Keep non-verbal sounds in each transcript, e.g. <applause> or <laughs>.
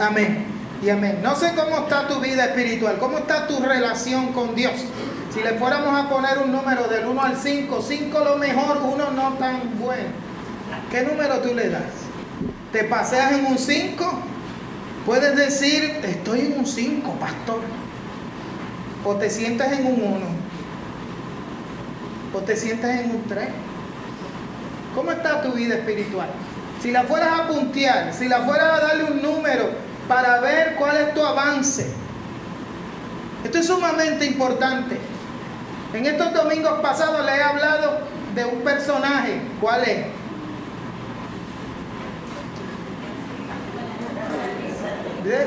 Amén. Y amén. No sé cómo está tu vida espiritual, cómo está tu relación con Dios. Si le fuéramos a poner un número del 1 al 5, 5 lo mejor, 1 no tan bueno. ¿Qué número tú le das? ¿Te paseas en un 5? Puedes decir, estoy en un 5, pastor. O te sientes en un 1. O te sientes en un 3. ¿Cómo está tu vida espiritual? Si la fueras a puntear, si la fueras a darle un número para ver cuál es tu avance. Esto es sumamente importante. En estos domingos pasados le he hablado de un personaje. ¿Cuál es?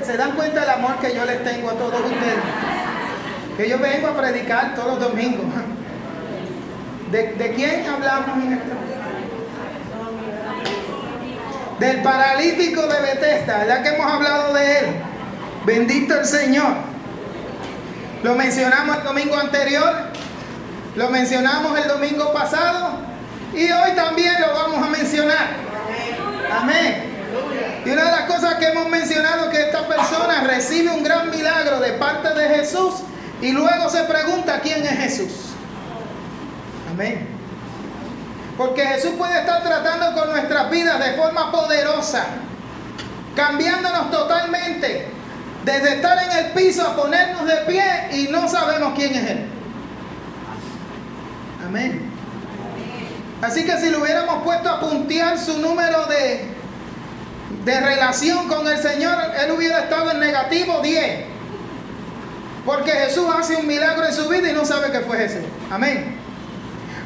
¿Se dan cuenta del amor que yo les tengo a todos ustedes? Que yo vengo a predicar todos los domingos. ¿De, quién hablamos en esto? Del paralítico de Bethesda, ya que hemos hablado de él. Bendito el Señor. Lo mencionamos el domingo anterior, lo mencionamos el domingo pasado y hoy también lo vamos a mencionar. Amén. Y una de las cosas que hemos mencionado es que esta persona recibe un gran milagro de parte de Jesús y luego se pregunta quién es Jesús. Amén. Porque Jesús puede estar tratando con nuestras vidas de forma poderosa, cambiándonos totalmente, desde estar en el piso a ponernos de pie y no sabemos quién es Él. Amén. Así que si lo hubiéramos puesto a puntear su número de, de relación con el Señor, él hubiera estado en negativo 10. Porque Jesús hace un milagro en su vida y no sabe que fue Jesús. Amén.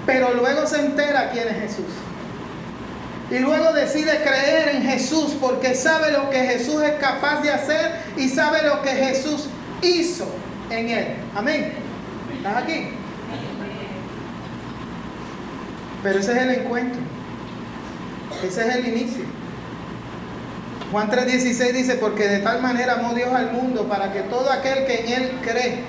Pero luego se entera quién es Jesús. Y luego decide creer en Jesús porque sabe lo que Jesús es capaz de hacer y sabe lo que Jesús hizo en él. Amén. ¿Estás aquí? Pero ese es el encuentro. Ese es el inicio. Juan 3:16 dice, porque de tal manera amó Dios al mundo para que todo aquel que en Él cree.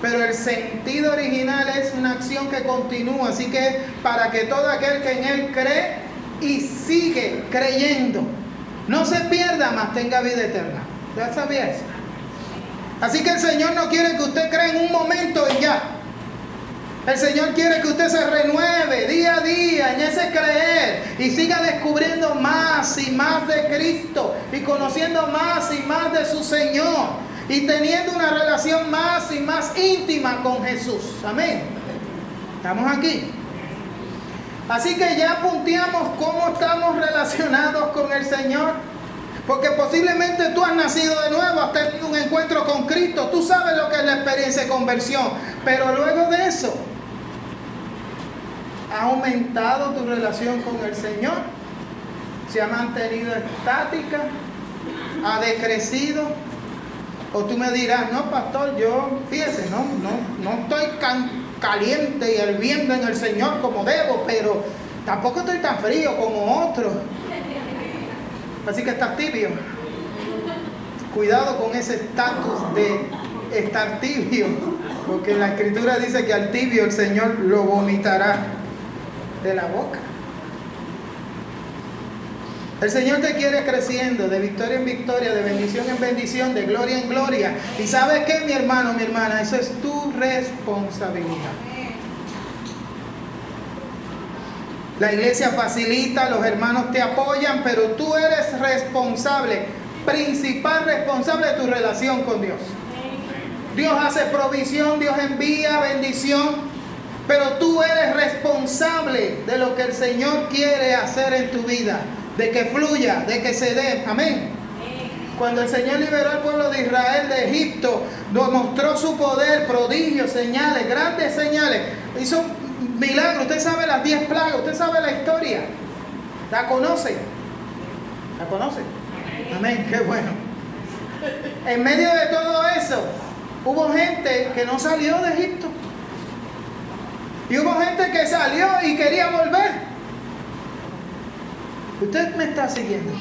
Pero el sentido original es una acción que continúa, así que para que todo aquel que en Él cree y sigue creyendo, no se pierda, más tenga vida eterna. ¿Ya sabía eso? Así que el Señor no quiere que usted crea en un momento y ya. El Señor quiere que usted se renueve día a día en ese creer y siga descubriendo más y más de Cristo y conociendo más y más de su Señor y teniendo una relación más y más íntima con Jesús. Amén. Estamos aquí. Así que ya punteamos cómo estamos relacionados con el Señor. Porque posiblemente tú has nacido de nuevo, has tenido un encuentro con Cristo, tú sabes lo que es la experiencia de conversión. Pero luego de eso, ha aumentado tu relación con el Señor, se ha mantenido estática, ha decrecido. O tú me dirás, no, pastor, yo, fíjese, no, no, no estoy caliente y hirviendo en el Señor como debo, pero tampoco estoy tan frío como otros. Así que estás tibio. Cuidado con ese estatus de estar tibio, porque la escritura dice que al tibio el Señor lo vomitará de la boca. El Señor te quiere creciendo de victoria en victoria, de bendición en bendición, de gloria en gloria. Y sabes qué, mi hermano, mi hermana, eso es tu responsabilidad. La iglesia facilita, los hermanos te apoyan, pero tú eres responsable, principal responsable de tu relación con Dios. Dios hace provisión, Dios envía bendición, pero tú eres responsable de lo que el Señor quiere hacer en tu vida, de que fluya, de que se dé. Amén. Cuando el Señor liberó al pueblo de Israel de Egipto, mostró su poder, prodigios, señales, grandes señales. Hizo milagros. Usted sabe las diez plagas, usted sabe la historia. La conoce. La conoce. Amén. Qué bueno. En medio de todo eso, hubo gente que no salió de Egipto. Y hubo gente que salió y quería volver. Usted me está siguiendo.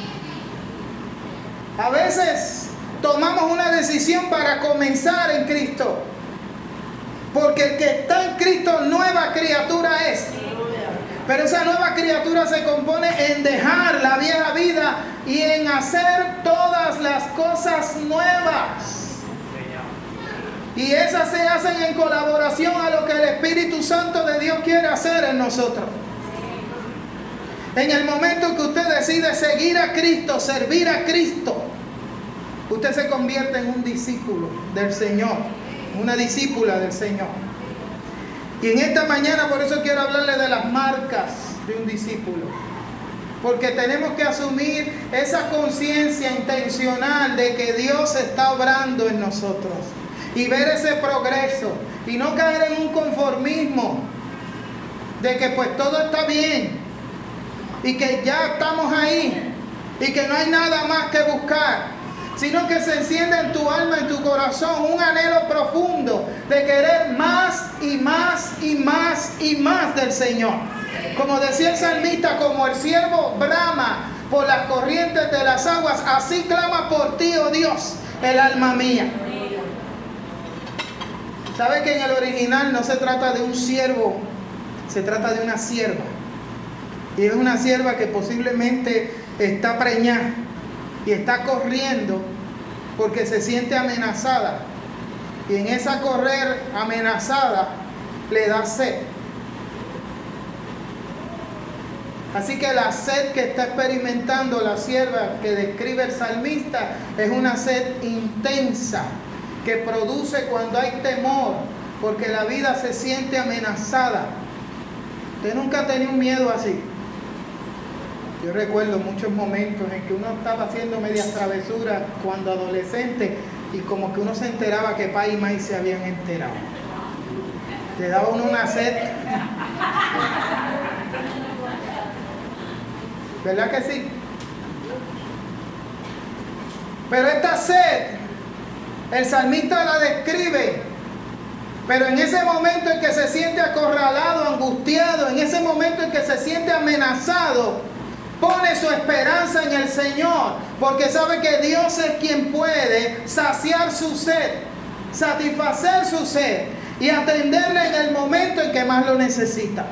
A veces tomamos una decisión para comenzar en Cristo. Porque el que está en Cristo, nueva criatura es. Pero esa nueva criatura se compone en dejar la vieja vida y en hacer todas las cosas nuevas. Y esas se hacen en colaboración a lo que el Espíritu Santo de Dios quiere hacer en nosotros. En el momento que usted decide seguir a Cristo, servir a Cristo, usted se convierte en un discípulo del Señor, una discípula del Señor. Y en esta mañana por eso quiero hablarle de las marcas de un discípulo. Porque tenemos que asumir esa conciencia intencional de que Dios está obrando en nosotros y ver ese progreso y no caer en un conformismo de que pues todo está bien y que ya estamos ahí y que no hay nada más que buscar, sino que se enciende en tu alma, en tu corazón, un anhelo profundo de querer más y más y más y más del Señor. Como decía el salmista, como el siervo brama por las corrientes de las aguas, así clama por ti, oh Dios, el alma mía. ¿Sabe que en el original no se trata de un siervo, se trata de una sierva? Y es una sierva que posiblemente está preñada y está corriendo porque se siente amenazada. Y en esa correr amenazada le da sed. Así que la sed que está experimentando la sierva que describe el salmista es una sed intensa que produce cuando hay temor, porque la vida se siente amenazada. Usted nunca ha tenido un miedo así. Yo recuerdo muchos momentos en que uno estaba haciendo medias travesuras cuando adolescente y como que uno se enteraba que pa y maíz se habían enterado. Le daba uno una sed. ¿Verdad que sí? Pero esta sed el salmista la describe. Pero en ese momento en que se siente acorralado, angustiado, en ese momento en que se siente amenazado, pone su esperanza en el Señor, porque sabe que Dios es quien puede saciar su sed, satisfacer su sed y atenderle en el momento en que más lo necesita.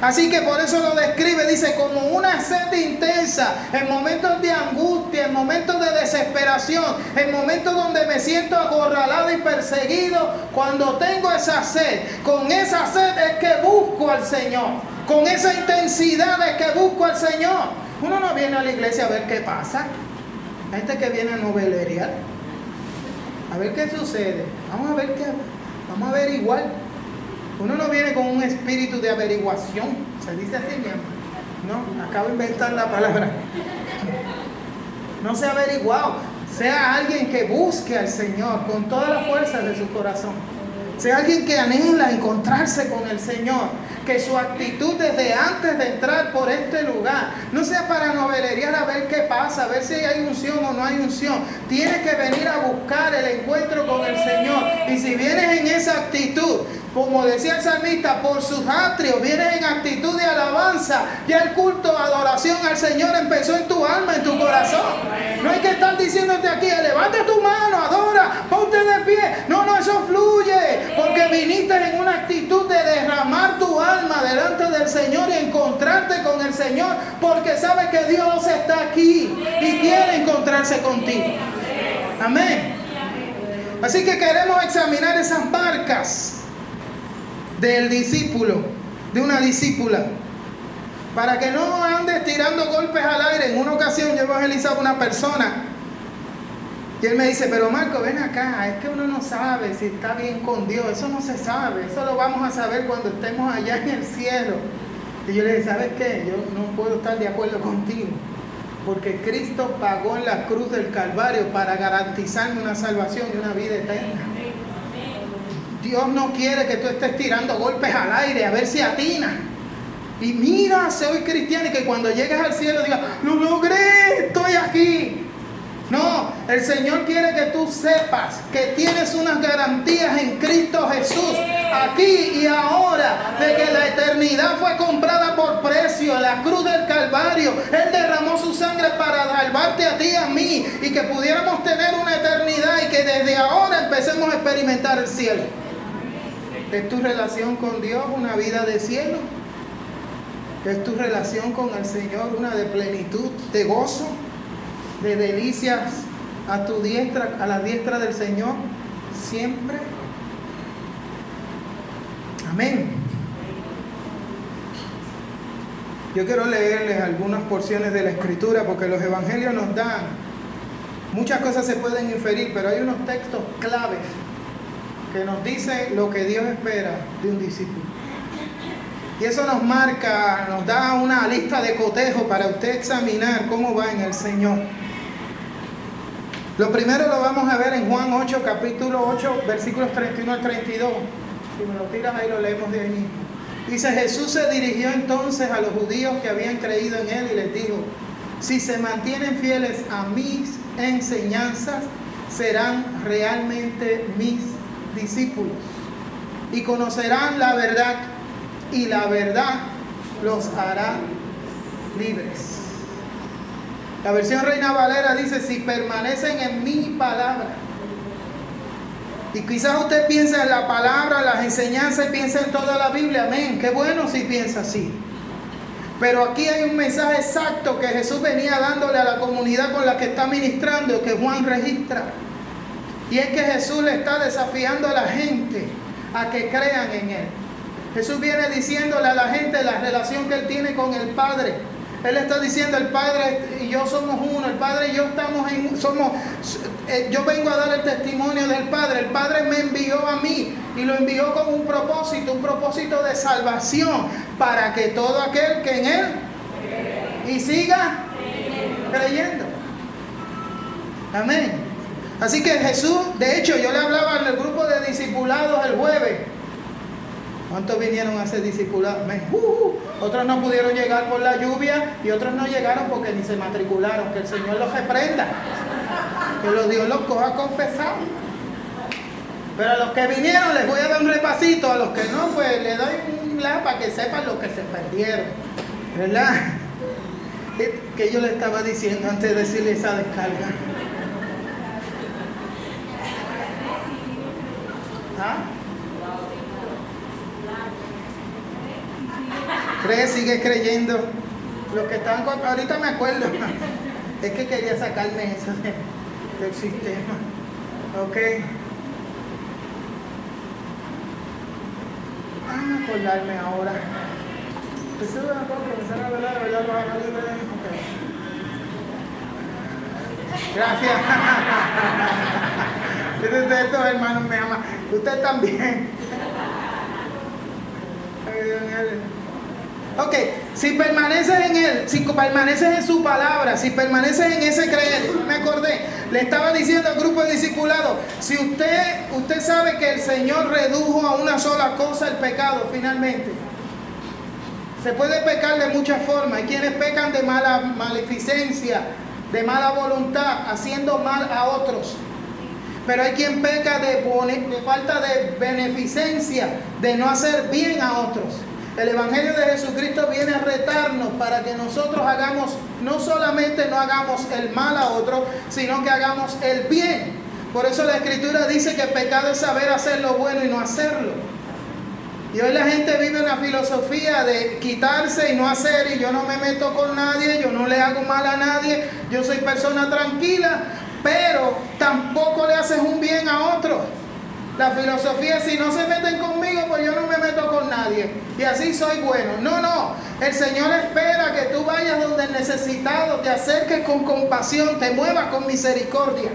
Así que por eso lo describe, dice, como una sed intensa, en momentos de angustia, en momentos de desesperación, en momentos donde me siento acorralado y perseguido, cuando tengo esa sed, con esa sed es que busco al Señor, con esa intensidad es que busco al Señor. Uno no viene a la iglesia a ver qué pasa, hay gente que viene a novelería, a ver qué sucede, vamos a ver qué, vamos a ver igual. Uno no viene con un espíritu de averiguación. Se dice así, mi No, acabo de inventar la palabra. No sea averiguado. Sea alguien que busque al Señor con toda la fuerza de su corazón. Sea alguien que anhela encontrarse con el Señor. Que su actitud desde antes de entrar por este lugar no sea para novelería a ver qué pasa, a ver si hay unción o no hay unción. Tiene que venir a buscar el encuentro con el Señor. Y si vienes en esa actitud, como decía el salmista, por sus atrios, vienes en actitud de alabanza. Ya el culto, adoración al Señor empezó en tu alma, en tu corazón. No hay que estar diciéndote aquí, levanta tu mano, adora, ponte de pie. No, no, eso fluye. Porque viniste en una actitud de derramar tu alma delante del Señor y encontrarte con el Señor. Porque sabes que Dios está aquí y quiere encontrarse contigo. Amén. Así que queremos examinar esas marcas del discípulo, de una discípula. Para que no andes tirando golpes al aire. En una ocasión yo evangelizaba a una persona y él me dice, pero Marco, ven acá, es que uno no sabe si está bien con Dios, eso no se sabe, eso lo vamos a saber cuando estemos allá en el cielo. Y yo le dije, ¿sabes qué? Yo no puedo estar de acuerdo contigo, porque Cristo pagó en la cruz del Calvario para garantizarme una salvación y una vida eterna. Dios no quiere que tú estés tirando golpes al aire a ver si atina. Y mira, soy cristiano y que cuando llegues al cielo digas, lo logré, estoy aquí. No, el Señor quiere que tú sepas que tienes unas garantías en Cristo Jesús, aquí y ahora, de que la eternidad fue comprada por precio la cruz del Calvario. Él derramó su sangre para salvarte a ti y a mí y que pudiéramos tener una eternidad y que desde ahora empecemos a experimentar el cielo. ¿Es tu relación con Dios una vida de cielo? ¿Es tu relación con el Señor una de plenitud, de gozo, de delicias a tu diestra, a la diestra del Señor siempre. Amén. Yo quiero leerles algunas porciones de la escritura porque los evangelios nos dan, muchas cosas se pueden inferir, pero hay unos textos claves que nos dicen lo que Dios espera de un discípulo. Y eso nos marca, nos da una lista de cotejo para usted examinar cómo va en el Señor. Lo primero lo vamos a ver en Juan 8, capítulo 8, versículos 31 al 32. Si me lo tiras ahí lo leemos de ahí mismo. Dice, Jesús se dirigió entonces a los judíos que habían creído en él y les dijo, si se mantienen fieles a mis enseñanzas, serán realmente mis discípulos y conocerán la verdad y la verdad los hará libres. La versión Reina Valera dice, si permanecen en mi palabra. Y quizás usted piensa en la palabra, las enseñanzas y piensa en toda la Biblia. Amén. Qué bueno si piensa así. Pero aquí hay un mensaje exacto que Jesús venía dándole a la comunidad con la que está ministrando, que Juan registra. Y es que Jesús le está desafiando a la gente a que crean en Él. Jesús viene diciéndole a la gente la relación que Él tiene con el Padre. Él está diciendo, el Padre y yo somos uno, el Padre y yo estamos en, somos, eh, yo vengo a dar el testimonio del Padre, el Padre me envió a mí y lo envió con un propósito, un propósito de salvación, para que todo aquel que en Él y siga creyendo. Amén. Así que Jesús, de hecho, yo le hablaba el grupo de discipulados el jueves. ¿Cuántos vinieron a ser discipulados? Uh, uh. Otros no pudieron llegar por la lluvia y otros no llegaron porque ni se matricularon. Que el Señor los reprenda. Que los Dios los coja confesado. Pero a los que vinieron les voy a dar un repasito. A los que no, pues le doy un la para que sepan lo que se perdieron. ¿Verdad? Que yo le estaba diciendo antes de decirle esa descarga. ¿Ah? Cree, sigue creyendo. Los que están con... Ahorita me acuerdo. <laughs> Es que quería sacarme eso del sistema. Ok. Ah, acordarme ahora. Eso verdad, verdad. Gracias. <laughs> Ustedes, hermanos, me aman. Usted también. <laughs> Ok, si permaneces en Él, si permaneces en su palabra, si permaneces en ese creer, me acordé, le estaba diciendo al grupo de discipulados, si usted, usted sabe que el Señor redujo a una sola cosa el pecado finalmente. Se puede pecar de muchas formas. Hay quienes pecan de mala maleficencia, de mala voluntad, haciendo mal a otros. Pero hay quien peca de, de falta de beneficencia, de no hacer bien a otros. El Evangelio de Jesucristo viene a retarnos para que nosotros hagamos, no solamente no hagamos el mal a otro, sino que hagamos el bien. Por eso la Escritura dice que el pecado es saber hacer lo bueno y no hacerlo. Y hoy la gente vive una filosofía de quitarse y no hacer, y yo no me meto con nadie, yo no le hago mal a nadie, yo soy persona tranquila, pero tampoco le haces un bien a otro. La filosofía, si no se meten conmigo, pues yo no me meto con nadie. Y así soy bueno. No, no. El Señor espera que tú vayas donde necesitado, te acerques con compasión, te muevas con misericordia.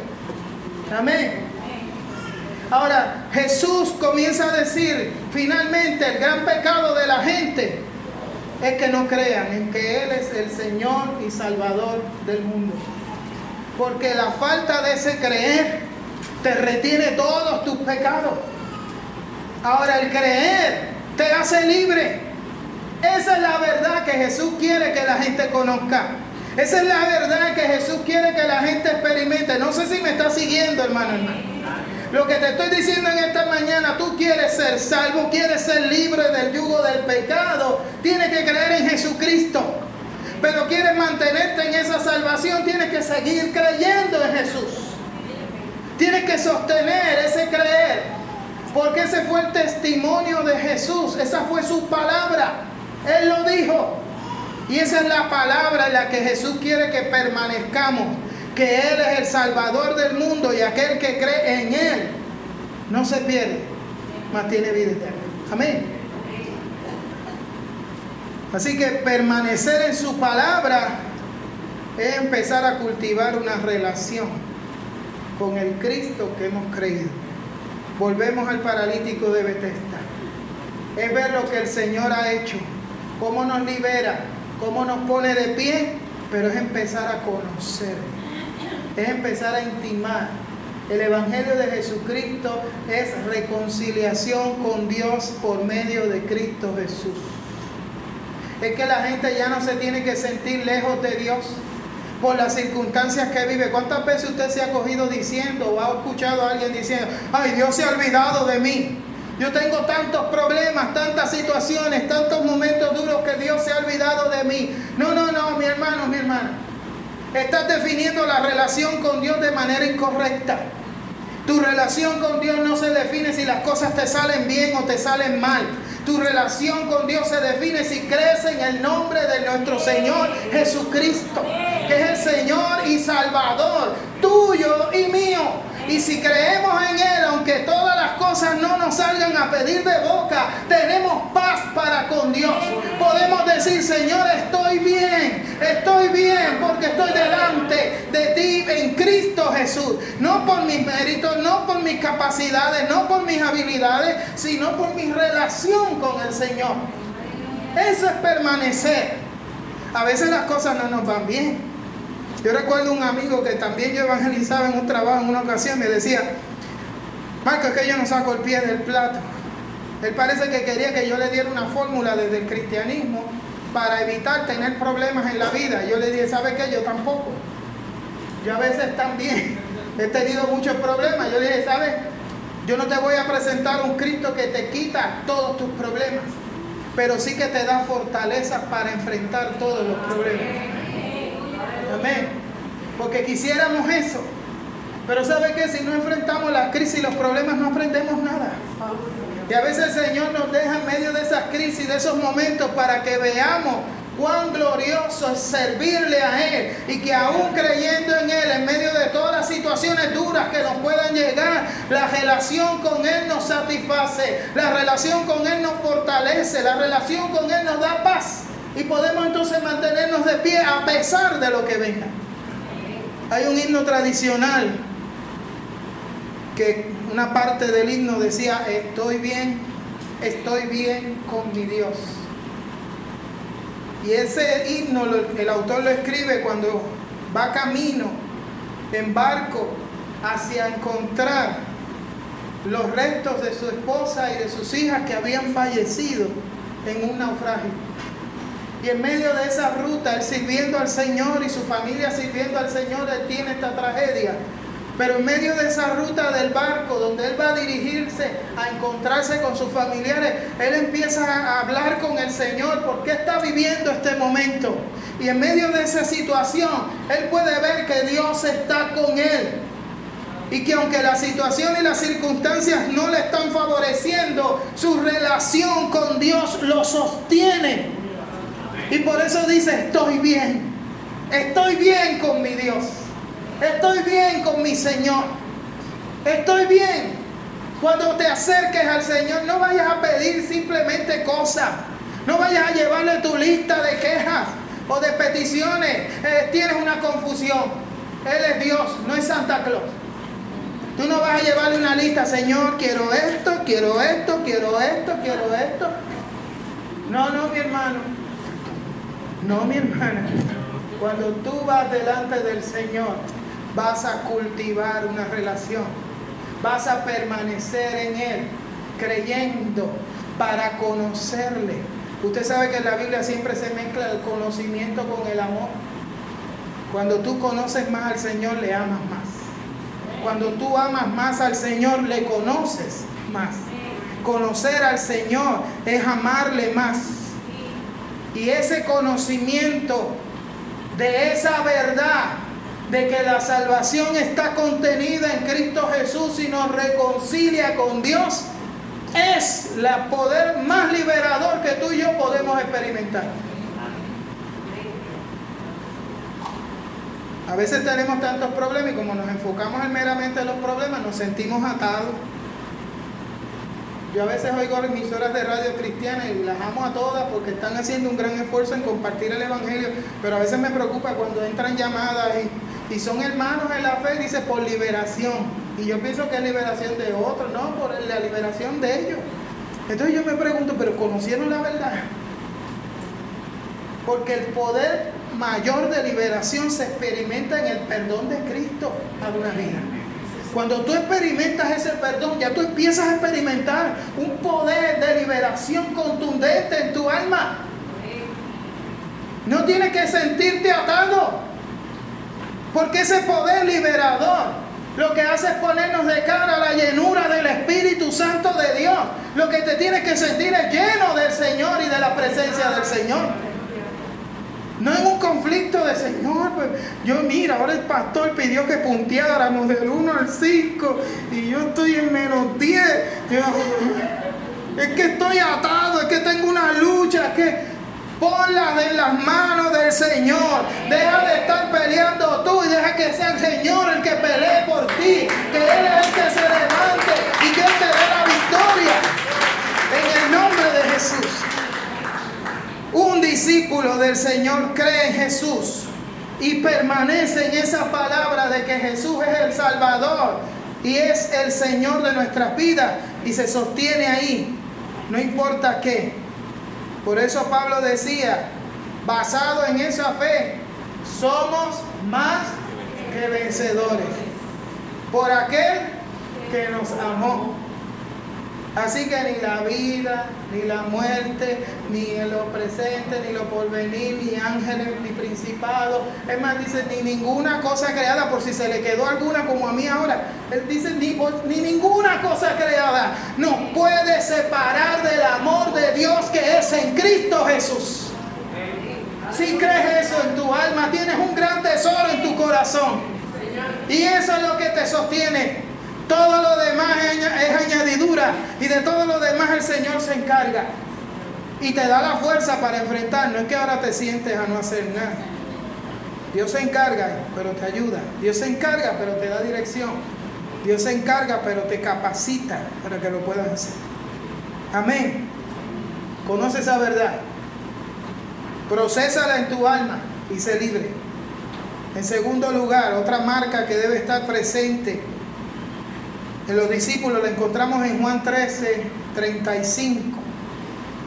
Amén. Ahora, Jesús comienza a decir, finalmente, el gran pecado de la gente es que no crean en que Él es el Señor y Salvador del mundo. Porque la falta de ese creer te retiene todos tus pecados. Ahora el creer te hace libre. Esa es la verdad que Jesús quiere que la gente conozca. Esa es la verdad que Jesús quiere que la gente experimente. No sé si me está siguiendo, hermano, hermano. Lo que te estoy diciendo en esta mañana, tú quieres ser salvo, quieres ser libre del yugo del pecado, tienes que creer en Jesucristo. Pero quieres mantenerte en esa salvación, tienes que seguir creyendo en Jesús. Tienes que sostener ese creer. Porque ese fue el testimonio de Jesús. Esa fue su palabra. Él lo dijo. Y esa es la palabra en la que Jesús quiere que permanezcamos. que Él es el Salvador del mundo y aquel que cree en Él no se pierde, mas tiene vida eterna. Amén. Así que permanecer en su palabra es empezar a cultivar una relación con el Cristo que hemos creído. Volvemos al paralítico de Bethesda. Es ver lo que el Señor ha hecho, cómo nos libera, cómo nos pone de pie, pero es empezar a conocer, es empezar a intimar. El Evangelio de Jesucristo es reconciliación con Dios por medio de Cristo Jesús. Es que la gente ya no se tiene que sentir lejos de Dios por las circunstancias que vive. ¿Cuántas veces usted se ha cogido diciendo o ha escuchado a alguien diciendo, ay, Dios se ha olvidado de mí? Yo tengo tantos problemas, tantas situaciones, tantos momentos duros que Dios se ha olvidado de mí. No, no, no, mi hermano, mi hermana. Estás definiendo la relación con Dios de manera incorrecta. Tu relación con Dios no se define si las cosas te salen bien o te salen mal. Tu relación con Dios se define si crees en el nombre de nuestro Señor Jesucristo, es el Señor y Salvador tuyo y mío. Y si creemos en Él, aunque todas las cosas no nos salgan a pedir de boca, tenemos paz para con Dios. Podemos decir, Señor, estoy bien, estoy bien porque estoy delante de ti en Cristo Jesús. No por mis méritos, no por mis capacidades, no por mis habilidades, sino por mi relación con el Señor. Eso es permanecer. A veces las cosas no nos van bien. Yo recuerdo un amigo que también yo evangelizaba en un trabajo en una ocasión, me decía, Marco, es que yo no saco el pie del plato. Él parece que quería que yo le diera una fórmula desde el cristianismo para evitar tener problemas en la vida. Yo le dije, ¿sabe qué? Yo tampoco. Yo a veces también he tenido muchos problemas. Yo le dije, ¿sabes? Yo no te voy a presentar un Cristo que te quita todos tus problemas, pero sí que te da fortaleza para enfrentar todos los problemas. Amén. Porque quisiéramos eso. Pero ¿sabe qué? Si no enfrentamos la crisis y los problemas, no aprendemos nada. Y a veces el Señor nos deja en medio de esas crisis, de esos momentos, para que veamos cuán glorioso es servirle a Él y que aún creyendo en Él, en medio de todas las situaciones duras que nos puedan llegar, la relación con Él nos satisface, la relación con Él nos fortalece, la relación con Él nos da paz. Y podemos entonces mantenernos de pie a pesar de lo que venga. Hay un himno tradicional que una parte del himno decía, estoy bien, estoy bien con mi Dios. Y ese himno el autor lo escribe cuando va camino en barco hacia encontrar los restos de su esposa y de sus hijas que habían fallecido en un naufragio. Y en medio de esa ruta, él sirviendo al Señor y su familia sirviendo al Señor, él tiene esta tragedia. Pero en medio de esa ruta del barco, donde él va a dirigirse a encontrarse con sus familiares, él empieza a hablar con el Señor por qué está viviendo este momento. Y en medio de esa situación, él puede ver que Dios está con él. Y que aunque la situación y las circunstancias no le están favoreciendo, su relación con Dios lo sostiene. Y por eso dice, estoy bien. Estoy bien con mi Dios. Estoy bien con mi Señor. Estoy bien. Cuando te acerques al Señor, no vayas a pedir simplemente cosas. No vayas a llevarle tu lista de quejas o de peticiones. Eh, tienes una confusión. Él es Dios, no es Santa Claus. Tú no vas a llevarle una lista, Señor, quiero esto, quiero esto, quiero esto, quiero esto. No, no, mi hermano. No, mi hermana. Cuando tú vas delante del Señor, vas a cultivar una relación. Vas a permanecer en Él, creyendo para conocerle. Usted sabe que en la Biblia siempre se mezcla el conocimiento con el amor. Cuando tú conoces más al Señor, le amas más. Cuando tú amas más al Señor, le conoces más. Conocer al Señor es amarle más. Y ese conocimiento de esa verdad, de que la salvación está contenida en Cristo Jesús y nos reconcilia con Dios, es el poder más liberador que tú y yo podemos experimentar. A veces tenemos tantos problemas y como nos enfocamos en meramente los problemas, nos sentimos atados. Yo a veces oigo emisoras de radio cristiana y las amo a todas porque están haciendo un gran esfuerzo en compartir el Evangelio, pero a veces me preocupa cuando entran llamadas y, son hermanos en la fe, dice por liberación. Y yo pienso que es liberación de otros, no, por la liberación de ellos. Entonces yo me pregunto, pero ¿conocieron la verdad? Porque el poder mayor de liberación se experimenta en el perdón de Cristo a una vida. Cuando tú experimentas ese perdón, ya tú empiezas a experimentar un poder de liberación contundente en tu alma. No tienes que sentirte atado. Porque ese poder liberador lo que hace es ponernos de cara a la llenura del Espíritu Santo de Dios. Lo que te tienes que sentir es lleno del Señor y de la presencia del Señor. No en un conflicto de Señor. Pues, yo mira, ahora el pastor pidió que punteáramos del 1 al 5 y yo estoy en menos 10. es que estoy atado, es que tengo una lucha, es que ponlas en las manos del Señor. Deja de estar peleando tú y deja que sea el Señor el que pelee por ti. Que Él es el que se levante y que Él te dé la victoria. En el nombre de Jesús. Un discípulo del Señor cree en Jesús y permanece en esa palabra de que Jesús es el Salvador y es el Señor de nuestras vidas y se sostiene ahí, no importa qué. Por eso Pablo decía, basado en esa fe, somos más que vencedores por aquel que nos amó. Así que ni la vida, ni la muerte, ni lo presente, ni lo porvenir, ni ángeles, ni principados. Es más, dice, ni ninguna cosa creada, por si se le quedó alguna como a mí ahora. Él dice, ni, ni ninguna cosa creada nos puede separar del amor de Dios que es en Cristo Jesús. Si crees eso en tu alma, tienes un gran tesoro en tu corazón. Y eso es lo que te sostiene. Todo lo demás es añadidura y de todo lo demás el Señor se encarga. Y te da la fuerza para enfrentar. No es que ahora te sientes a no hacer nada. Dios se encarga, pero te ayuda. Dios se encarga, pero te da dirección. Dios se encarga, pero te capacita para que lo puedas hacer. Amén. Conoce esa verdad. Procésala en tu alma y sé libre. En segundo lugar, otra marca que debe estar presente en los discípulos la encontramos en Juan 13, 35.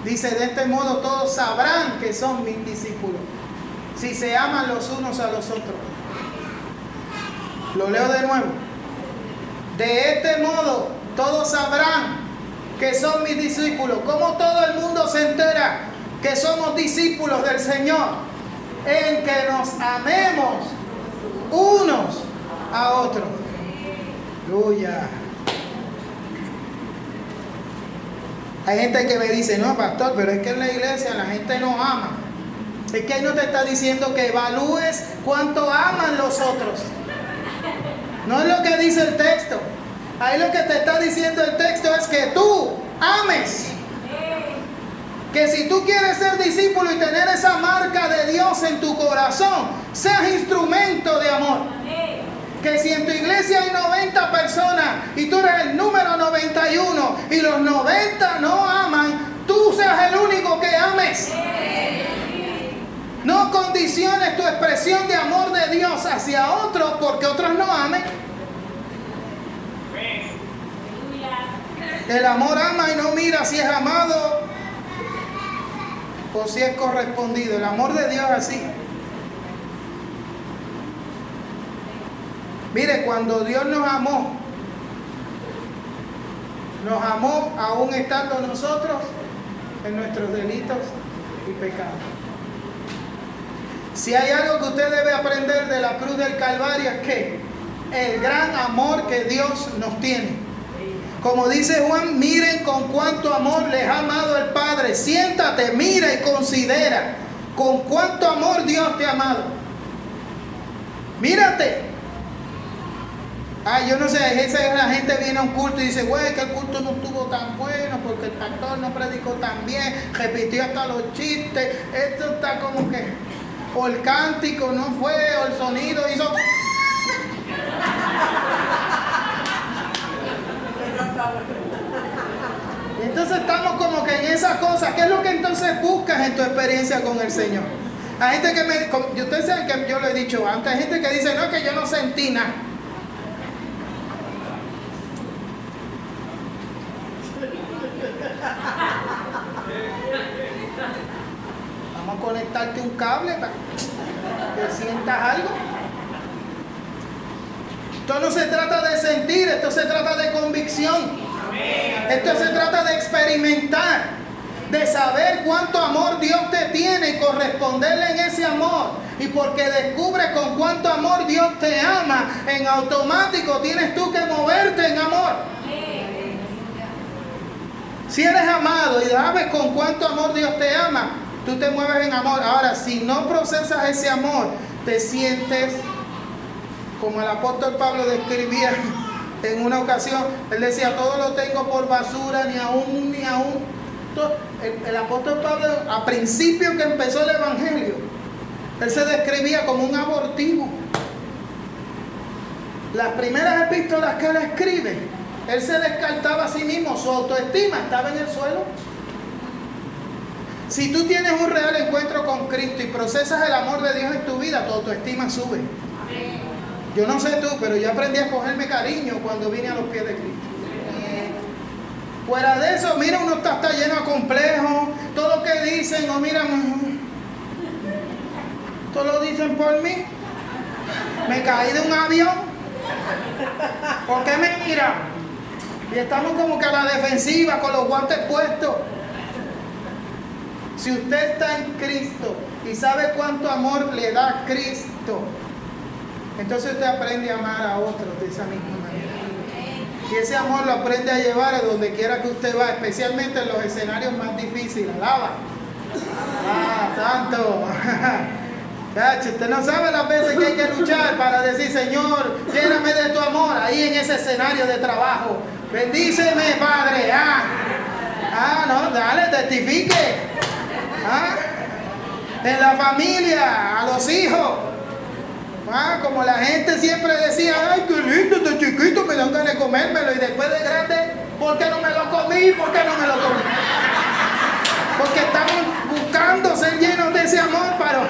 Dice, de este modo todos sabrán que son mis discípulos, si se aman los unos a los otros. Lo leo de nuevo. De este modo todos sabrán que son mis discípulos. Como todo el mundo se entera que somos discípulos del Señor, en que nos amemos unos a otros. Aleluya. Hay gente que me dice, no, pastor, pero es que en la iglesia la gente no ama. Es que ahí no te está diciendo que evalúes cuánto aman los otros. No es lo que dice el texto. Ahí lo que te está diciendo el texto es que tú ames. Que si tú quieres ser discípulo y tener esa marca de Dios en tu corazón, seas instrumento de amor que si en tu iglesia hay 90 personas y tú eres el número 91 y los 90 no aman, tú seas el único que ames. No condiciones tu expresión de amor de Dios hacia otros porque otros no amen. El amor ama y no mira si es amado o si es correspondido. El amor de Dios es así. Mire, cuando Dios nos amó, nos amó aún estando nosotros en nuestros delitos y pecados. Si hay algo que usted debe aprender de la cruz del Calvario es que el gran amor que Dios nos tiene. Como dice Juan, miren con cuánto amor les ha amado el Padre. Siéntate, mira y considera con cuánto amor Dios te ha amado. Mírate, Ay, yo no sé, esa la gente viene a un culto y dice, güey, que el culto no estuvo tan bueno porque el pastor no predicó tan bien, repitió hasta los chistes, esto está como que... o el cántico no fue, o el sonido hizo... <laughs> Entonces estamos como que en esas cosas. ¿Qué es lo que entonces buscas en tu experiencia con el Señor? Hay gente que me... Ustedes saben que yo lo he dicho antes. Hay gente que dice, no, que yo no sentí nada. Vamos a conectarte cable para que sientas algo. Esto no se trata de sentir, esto se trata de convicción. Esto se trata de experimentar, de saber cuánto amor Dios te tiene y corresponderle en ese amor. Y porque descubre con cuánto amor Dios te ama, en automático tienes tú que moverte en amor. Si eres amado y sabes con cuánto amor Dios te ama, tú te mueves en amor. Ahora, si no procesas ese amor, te sientes como el apóstol Pablo describía <laughs> en una ocasión, él decía, todo lo tengo por basura, ni aún, ni aún. El, el apóstol Pablo, a principio que empezó el Evangelio, él se describía como un abortivo. Las primeras epístolas que él escribe, él se descartaba a sí mismo, su autoestima estaba en el suelo. Si tú tienes un real encuentro con Cristo y procesas el amor de Dios en tu vida, tu autoestima sube. Yo no sé tú, pero yo aprendí a cogerme cariño cuando vine a los pies de Cristo. Fuera de eso, mira, uno está, lleno de complejos, todo lo que dicen, o mira, todo lo dicen por mí. Me caí de un avión. ¿Por qué me miran? Y estamos como que a la defensiva, con los guantes puestos. Si usted está en Cristo y sabe cuánto amor le da Cristo, entonces usted aprende a amar a otros de esa misma manera. Y ese amor lo aprende a llevar a donde quiera que usted va, especialmente en los escenarios más difíciles. Alaba. Ah, santo. <laughs> usted no sabe las veces que hay que luchar para decir, Señor, lléname de tu amor ahí en ese escenario de trabajo. Bendíceme, Padre. Ah, ah no, dale, testifique. Ah, en la familia, a los hijos. Ah, como la gente siempre decía, ay, qué lindo, este chiquito, me dan ganas de comérmelo. Y después de grande, ¿por qué no me lo comí? ¿Por qué no me lo comí? Porque estamos buscando ser llenos de ese amor, pero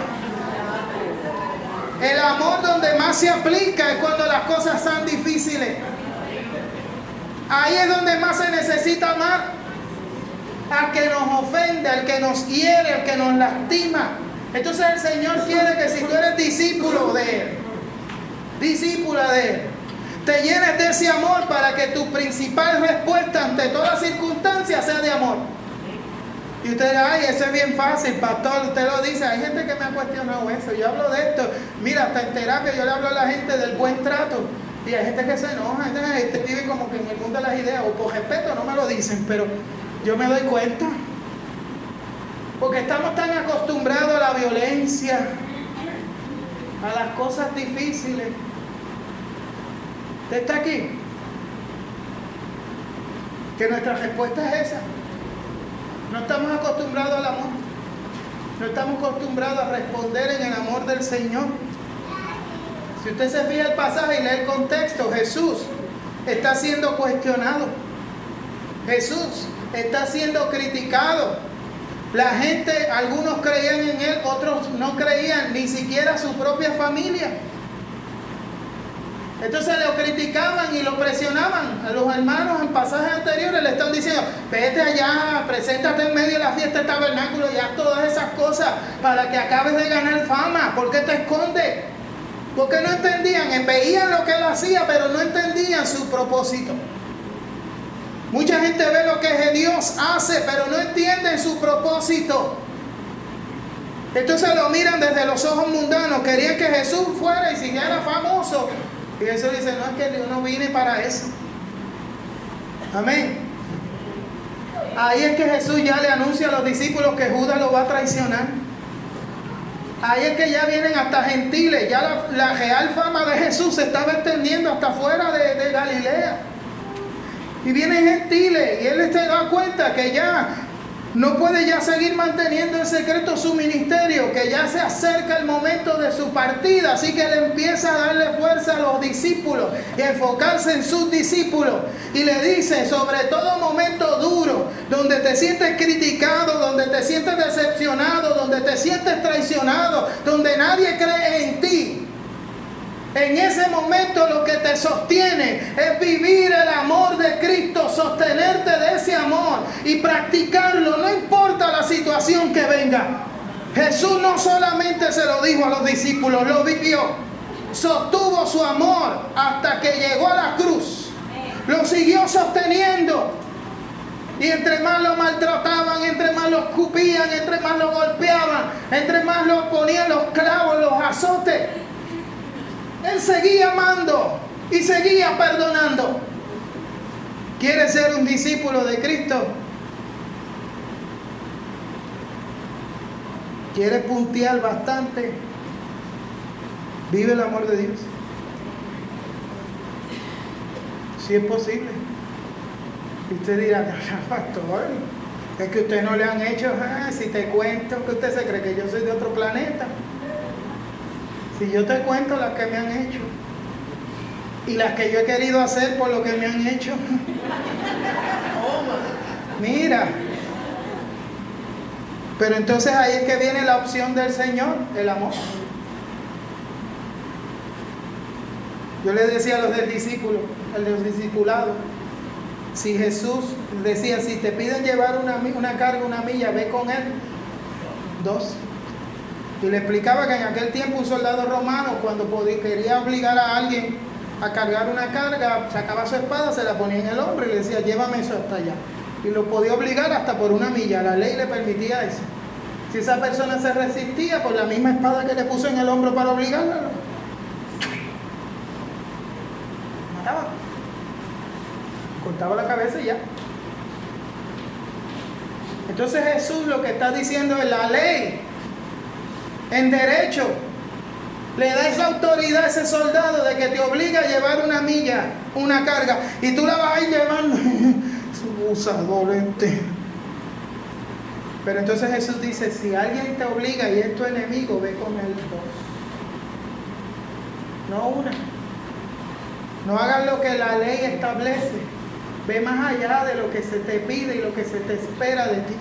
el amor donde más se aplica es cuando las cosas son difíciles. Ahí es donde más se necesita amar. Al que nos ofende, al que nos hiere, al que nos lastima. Entonces el Señor quiere que si tú eres discípulo de Él, discípula de Él, te llenes de ese amor para que tu principal respuesta ante toda circunstancia sea de amor. Y usted dirá, ay, eso es bien fácil, pastor, usted lo dice. Hay gente que me ha cuestionado eso. Yo hablo de esto. Mira, hasta en terapia yo le hablo a la gente del buen trato. Y hay gente que se enoja, gente vive como que en el mundo de las ideas, o por respeto no me lo dicen, pero yo me doy cuenta. Porque estamos tan acostumbrados a la violencia, a las cosas difíciles. ¿Usted está aquí? Que nuestra respuesta es esa. No estamos acostumbrados al amor. No estamos acostumbrados a responder en el amor del Señor. Si usted se fija el pasaje y lee el contexto, Jesús está siendo cuestionado. Jesús está siendo criticado. La gente, algunos creían en él, otros no creían, ni siquiera su propia familia. Entonces lo criticaban y lo presionaban. A los hermanos en pasajes anteriores le están diciendo, vete allá, preséntate en medio de la fiesta del tabernáculo y haz todas esas cosas para que acabes de ganar fama. ¿Por qué te escondes? Porque no entendían, veían lo que él hacía, pero no entendían su propósito. Mucha gente ve lo que Dios hace, pero no entienden su propósito. Entonces lo miran desde los ojos mundanos. Querían que Jesús fuera y siguiera famoso. Y Jesús dice, no es que yo no vine para eso. Amén. Ahí es que Jesús ya le anuncia a los discípulos que Judas lo va a traicionar. Ahí es que ya vienen hasta gentiles. Ya la, real fama de Jesús se estaba extendiendo hasta fuera de Galilea. Y vienen gentiles y él se da cuenta que ya no puede ya seguir manteniendo en secreto su ministerio, que ya se acerca el momento de su partida, así que él empieza a darle fuerza a los discípulos y a enfocarse en sus discípulos. Y le dice, sobre todo momento duro, donde te sientes criticado, donde te sientes decepcionado, donde te sientes traicionado, donde nadie cree en ti, en ese momento lo que te sostiene es vivir el amor de Cristo, sostenerte de ese amor y practicarlo, no importa la situación que venga. Jesús no solamente se lo dijo a los discípulos, lo vivió. Sostuvo su amor hasta que llegó a la cruz. Lo siguió sosteniendo. Y entre más lo maltrataban, entre más lo escupían, entre más lo golpeaban, entre más lo ponían los clavos, los azotes él seguía amando y seguía perdonando. ¿Quiere ser un discípulo de Cristo? ¿Quiere puntear bastante? Vive el amor de Dios. Si es posible. Y usted dirá, <laughs> pastor, es que usted no le han hecho, ah, si te cuento que usted se cree que yo soy de otro planeta. Si yo te cuento las que me han hecho y las que yo he querido hacer por lo que me han hecho. <laughs> Mira. Pero entonces ahí es que viene la opción del Señor, el amor. Yo le decía a los del discípulo, al de los discipulados, si Jesús decía, si te piden llevar una, una carga, una milla, ve con él. Dos. Y le explicaba que en aquel tiempo un soldado romano, cuando podía, quería obligar a alguien a cargar una carga, sacaba su espada, se la ponía en el hombro y le decía, llévame eso hasta allá. Y lo podía obligar hasta por una milla, la ley le permitía eso. Si esa persona se resistía por la misma espada que le puso en el hombro para obligarla, mataba. Cortaba la cabeza y ya. Entonces Jesús lo que está diciendo es la ley en derecho. Le da esa autoridad a ese soldado de que te obliga a llevar una milla, una carga, y tú la vas a ir llevando. <laughs> Su usador este. Pero entonces Jesús dice, si alguien te obliga y es tu enemigo, ve con él dos. No una. No hagas lo que la ley establece. Ve más allá de lo que se te pide y lo que se te espera de ti.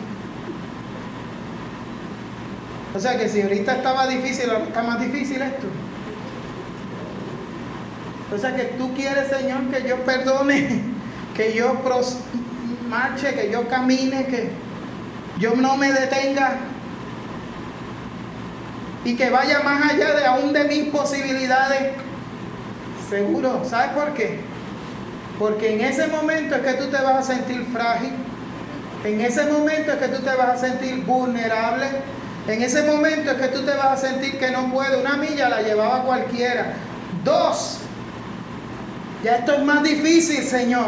O sea que si ahorita estaba difícil, ahora está más difícil esto. O sea que tú quieres, Señor, que yo perdone, <laughs> que yo marche, que yo camine, que yo no me detenga y que vaya más allá de aún de mis posibilidades. Seguro, ¿sabes por qué? Porque en ese momento es que tú te vas a sentir frágil, en ese momento es que tú te vas a sentir vulnerable, en ese momento es que tú te vas a sentir que no puede. Una milla la llevaba cualquiera. Dos, ya esto es más difícil, Señor.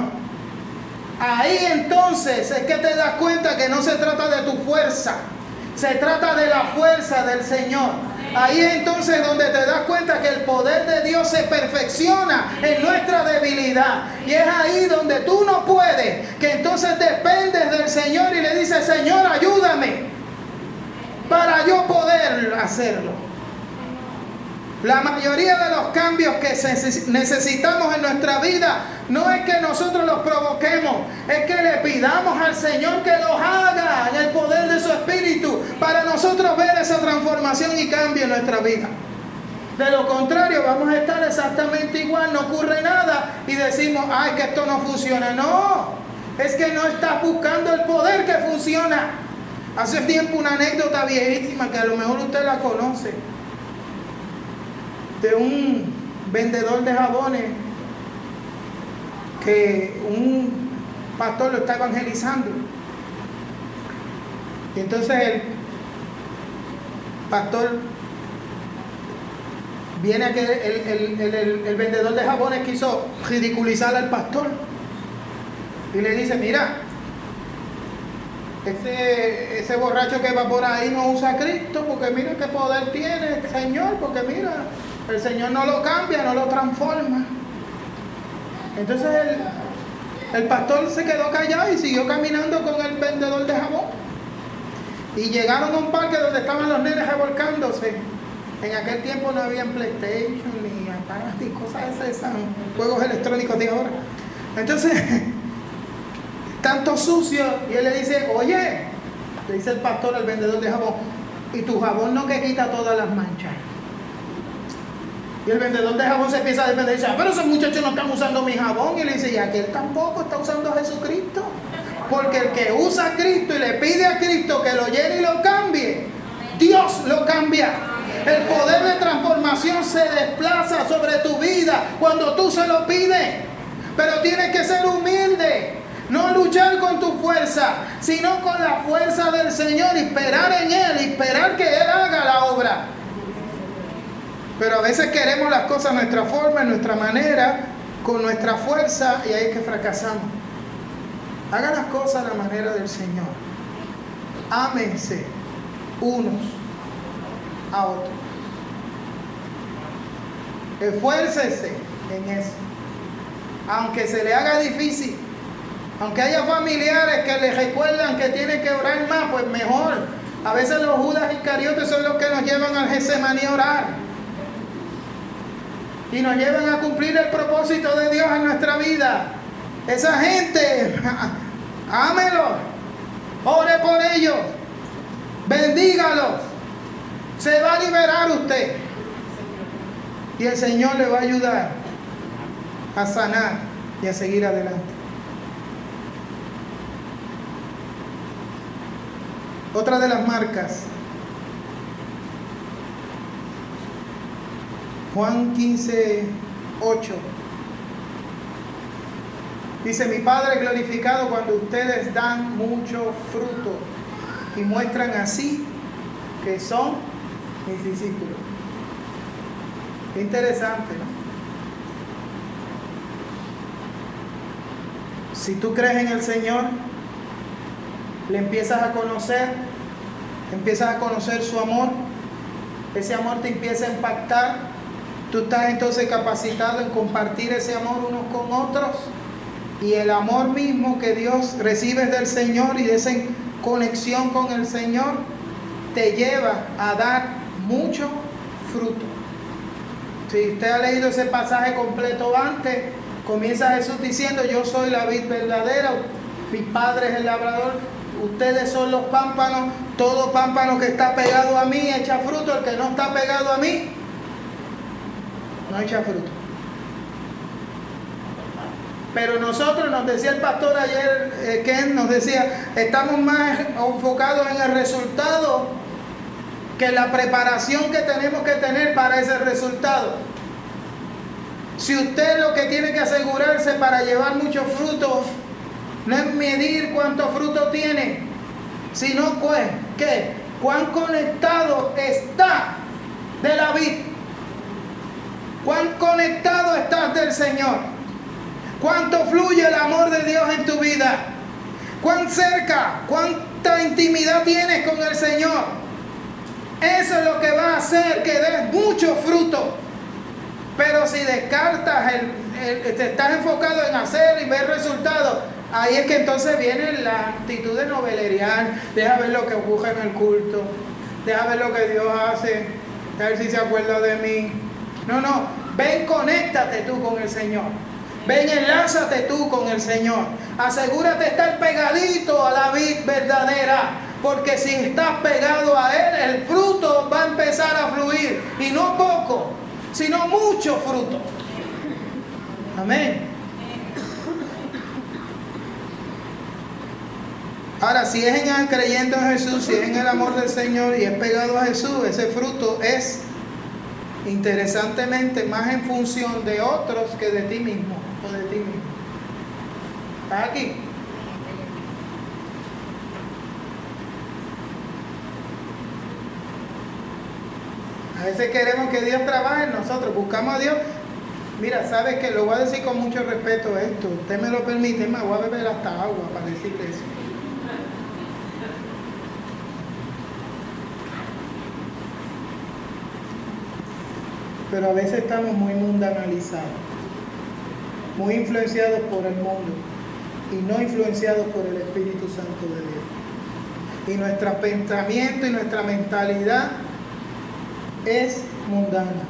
Ahí entonces es que te das cuenta que no se trata de tu fuerza, se trata de la fuerza del Señor. Ahí es entonces donde te das cuenta que el poder de Dios se perfecciona en nuestra debilidad. Y es ahí donde tú no puedes, que entonces dependes del Señor y le dices, Señor, ayúdame para yo poder hacerlo. La mayoría de los cambios que necesitamos en nuestra vida no es que nosotros los provoquemos, es que le pidamos al Señor que los haga en el poder de su Espíritu para nosotros ver esa transformación y cambio en nuestra vida. De lo contrario, vamos a estar exactamente igual, no ocurre nada y decimos, ay, que esto no funciona. No, es que no estás buscando el poder que funciona. Hace tiempo una anécdota viejísima que a lo mejor usted la conoce. De un vendedor de jabones que un pastor lo está evangelizando. Y entonces el pastor viene a que el, el vendedor de jabones quiso ridiculizar al pastor. Y le dice, mira, ese, ese borracho que va por ahí no usa Cristo porque mira qué poder tiene el Señor, porque mira, el Señor no lo cambia, no lo transforma. Entonces el, el pastor se quedó callado y siguió caminando con el vendedor de jabón. Y llegaron a un parque donde estaban los nenes revolcándose. En aquel tiempo no había PlayStation ni aparatos y cosas esas, juegos electrónicos de ahora. Entonces, <laughs> tanto sucio, y él le dice, oye, le dice el pastor al vendedor de jabón, y tu jabón no que quita todas las manchas. Y el vendedor de jabón se empieza a defender y dice, ah, pero esos muchachos no están usando mi jabón. Y le dice, y aquel tampoco está usando a Jesucristo. Porque el que usa a Cristo y le pide a Cristo que lo llene y lo cambie, Dios lo cambia. El poder de transformación se desplaza sobre tu vida cuando tú se lo pides. Pero tienes que ser humilde. No luchar con tu fuerza, sino con la fuerza del Señor y esperar en Él y esperar que Él haga la obra. Pero a veces queremos las cosas a nuestra forma, en nuestra manera, con nuestra fuerza y ahí es que fracasamos. Hagan las cosas a la manera del Señor. Ámense unos a otros. Esfuércese en eso. Aunque se le haga difícil, aunque haya familiares que le recuerdan que tienen que orar más, pues mejor. A veces los Judas Iscariotes son los que nos llevan al Getsemaní a orar. Y nos llevan a cumplir el propósito de Dios en nuestra vida. Esa gente, <laughs> ámelos, ore por ellos, bendígalos. Se va a liberar usted. Y el Señor le va a ayudar a sanar y a seguir adelante. Otra de las marcas. Juan 15, 8. Dice, mi Padre glorificado cuando ustedes dan mucho fruto y muestran así que son mis discípulos. Interesante, ¿no? Si tú crees en el Señor, le empiezas a conocer, empiezas a conocer su amor, ese amor te empieza a impactar, tú estás entonces capacitado en compartir ese amor unos con otros y el amor mismo que Dios recibe del Señor y de esa conexión con el Señor te lleva a dar mucho fruto. Si usted ha leído ese pasaje completo antes, comienza Jesús diciendo, yo soy la vid verdadera, mi padre es el labrador, ustedes son los pámpanos, todo pámpano que está pegado a mí echa fruto, el que no está pegado a mí no echa fruto. Pero nosotros, nos decía el pastor ayer, eh, Ken nos decía, estamos más enfocados en el resultado que la preparación que tenemos que tener para ese resultado. Si usted lo que tiene que asegurarse para llevar muchos frutos no es medir cuánto fruto tiene, sino pues. ¿Cuán conectado está de la vida? ¿Cuán conectado estás del Señor? ¿Cuánto fluye el amor de Dios en tu vida? ¿Cuán cerca, cuánta intimidad tienes con el Señor? Eso es lo que va a hacer que des mucho fruto. Pero si descartas, el, estás enfocado en hacer y ver resultados, Ahí es que entonces viene la actitud de novelerial. Deja ver lo que busca en el culto. Deja ver lo que Dios hace. A ver si se acuerda de mí. No, no. Ven, conéctate tú con el Señor. Ven, enlázate tú con el Señor. Asegúrate de estar pegadito a la vid verdadera. Porque si estás pegado a Él, el fruto va a empezar a fluir. Y no poco, sino mucho fruto. Amén. Ahora, si es en creyendo en Jesús, si es en el amor del Señor y es pegado a Jesús, ese fruto es interesantemente más en función de otros que de ti mismo o de ti mismo. ¿Estás aquí? A veces queremos que Dios trabaje en nosotros, buscamos a Dios. Mira, sabes que lo voy a decir con mucho respeto esto, usted me lo permite, me voy a beber hasta agua para decirle eso. Pero a veces estamos muy mundanalizados, muy influenciados por el mundo y no influenciados por el Espíritu Santo de Dios. y nuestro pensamiento y nuestra mentalidad es mundana.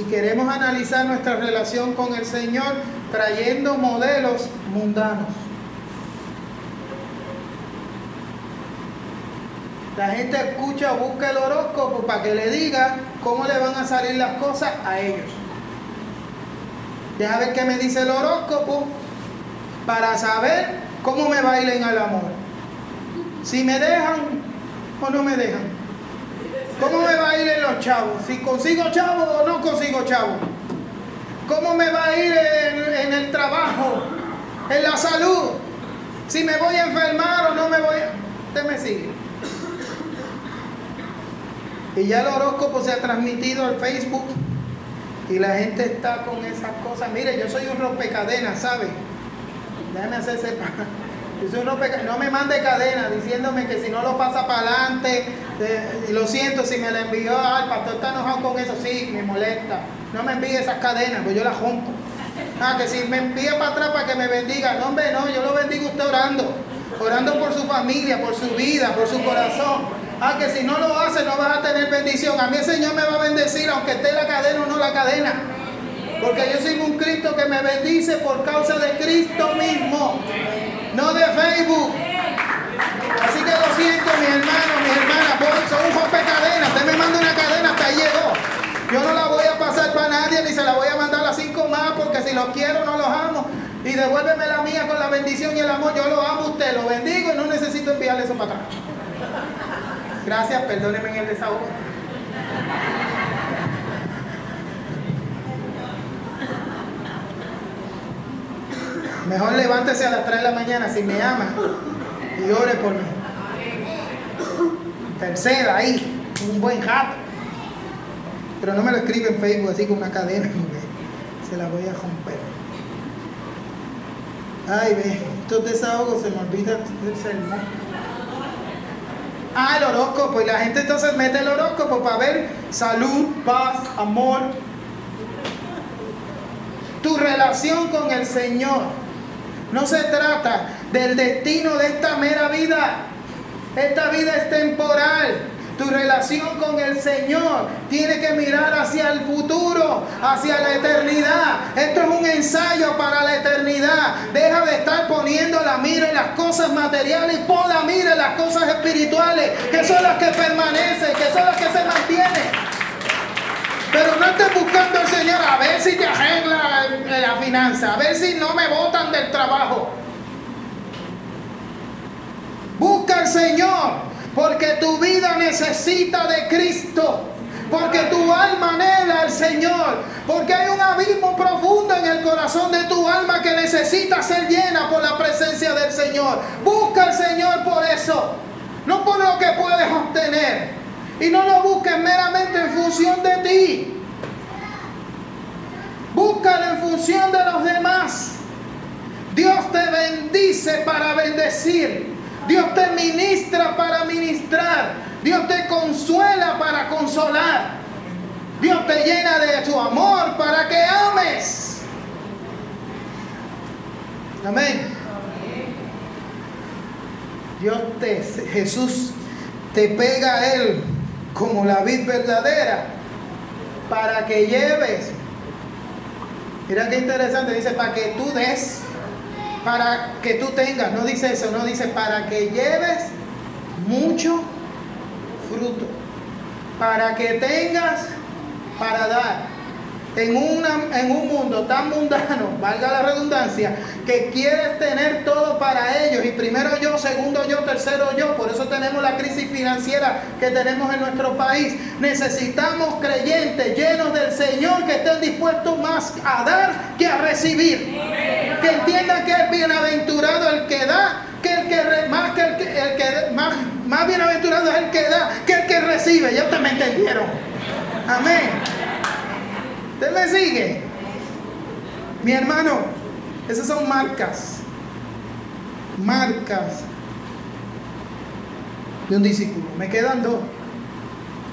Y queremos analizar nuestra relación con el Señor trayendo modelos mundanos. La gente escucha, busca el horóscopo para que le diga cómo le van a salir las cosas a ellos. Deja ver qué me dice el horóscopo para saber cómo me bailen al amor. Si me dejan o no me dejan. ¿Cómo me va a ir en los chavos? Si consigo chavos o no consigo chavos. ¿Cómo me va a ir en, en, el trabajo? En la salud. Si me voy a enfermar o no me voy a... Usted me sigue. Y ya el horóscopo se ha transmitido al Facebook y la gente está con esas cosas. Mire, yo soy un rompecadenas, ¿sabe? Déjame hacerse no me mande cadena diciéndome que si no lo pasa para adelante, eh, lo siento si me la envió, ah, el pastor está enojado con eso, sí, me molesta. No me envíe esas cadenas, pues yo las junto. Ah, que si me envía para atrás para que me bendiga, no, hombre, no, yo lo bendigo usted orando, orando por su familia, por su vida, por su corazón. Ah, que si no lo hace no vas a tener bendición. A mí el Señor me va a bendecir aunque esté la cadena o no la cadena. Porque yo soy un Cristo que me bendice por causa de Cristo mismo, no de Facebook. Así que lo siento, mi hermano, mi hermana, son un de cadena. Usted me manda una cadena, hasta ahí llegó. Yo no la voy a pasar para nadie ni se la voy a mandar a cinco más porque si los quiero no los amo. Y devuélveme la mía con la bendición y el amor. Yo lo amo a usted, lo bendigo y no necesito enviarle eso para atrás. Gracias, perdóneme en el desahogo. Mejor levántese a las 3 de la mañana si me ama y ore por mí. Tercera, ahí, un buen jato. Pero no me lo escribe en Facebook así con una cadena, se la voy a romper. Ay, ve, estos desahogos se me olvida el sermón. Ah, el horóscopo. Y la gente entonces mete el horóscopo para ver salud, paz, amor. Tu relación con el Señor. No se trata del destino de esta mera vida. Esta vida es temporal. Tu relación con el Señor tiene que mirar hacia el futuro, hacia la eternidad. Esto es un ensayo para la eternidad. Deja de estar poniendo la mira en las cosas materiales pon la mira en las cosas espirituales, que son las que permanecen, que son las que se mantienen. Pero no estés buscando al Señor a ver si te arregla la finanza, a ver si no me botan del trabajo. Busca al Señor porque tu vida necesita de Cristo. Porque tu alma anhela al Señor. Porque hay un abismo profundo en el corazón de tu alma que necesita ser llena por la presencia del Señor. Busca al Señor por eso. No por lo que puedes obtener. Y no lo busques meramente en función de ti. Búscalo en función de los demás. Dios te bendice para bendecir. Dios te ministra para ministrar. Dios te consuela para consolar. Dios te llena de su amor para que ames. Amén. Dios te, Jesús te pega a Él como la vid verdadera para que lleves. Mira qué interesante, dice, para que tú des para que tú tengas, no dice eso, no dice para que lleves mucho fruto, para que tengas para dar en, una, en un mundo tan mundano, <laughs> valga la redundancia, que quieres tener todo para ellos. Y primero yo, segundo yo, tercero yo. Por eso tenemos la crisis financiera que tenemos en nuestro país. Necesitamos creyentes llenos del Señor que estén dispuestos más a dar que a recibir. Que entiendan que es bienaventurado el que da, que el que más que el que, más, más bienaventurado es el que da que el que recibe. Ya ustedes me entendieron. Amén. ¿Usted me sigue? Mi hermano, esas son marcas. Marcas de un discípulo. Me quedan dos.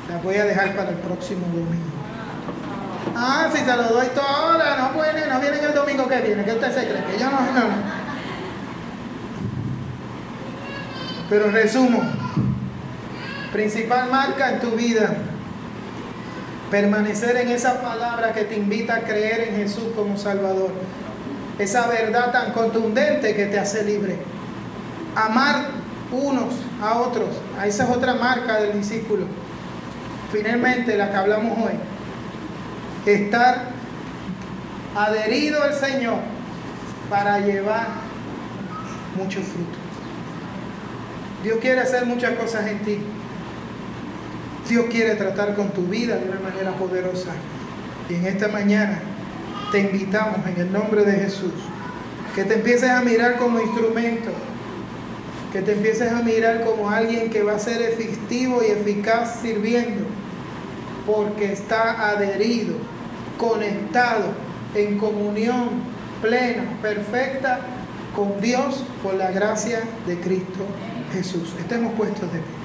Las voy a dejar para el próximo domingo. Ah, si se lo doy todo ahora, no puede, no vienen el domingo que viene, que usted se cree que yo no, no, Pero resumo, principal marca en tu vida, permanecer en esa palabra que te invita a creer en Jesús como Salvador. Esa verdad tan contundente que te hace libre. Amar unos a otros. Esa es otra marca del discípulo. Finalmente, la que hablamos hoy. Estar adherido al Señor para llevar mucho fruto. Dios quiere hacer muchas cosas en ti. Dios quiere tratar con tu vida de una manera poderosa. Y en esta mañana te invitamos en el nombre de Jesús que te empieces a mirar como instrumento, que te empieces a mirar como alguien que va a ser efectivo y eficaz sirviendo, porque está adherido, conectado, en comunión plena, perfecta con Dios por la gracia de Cristo Jesús. Estemos puestos de pie.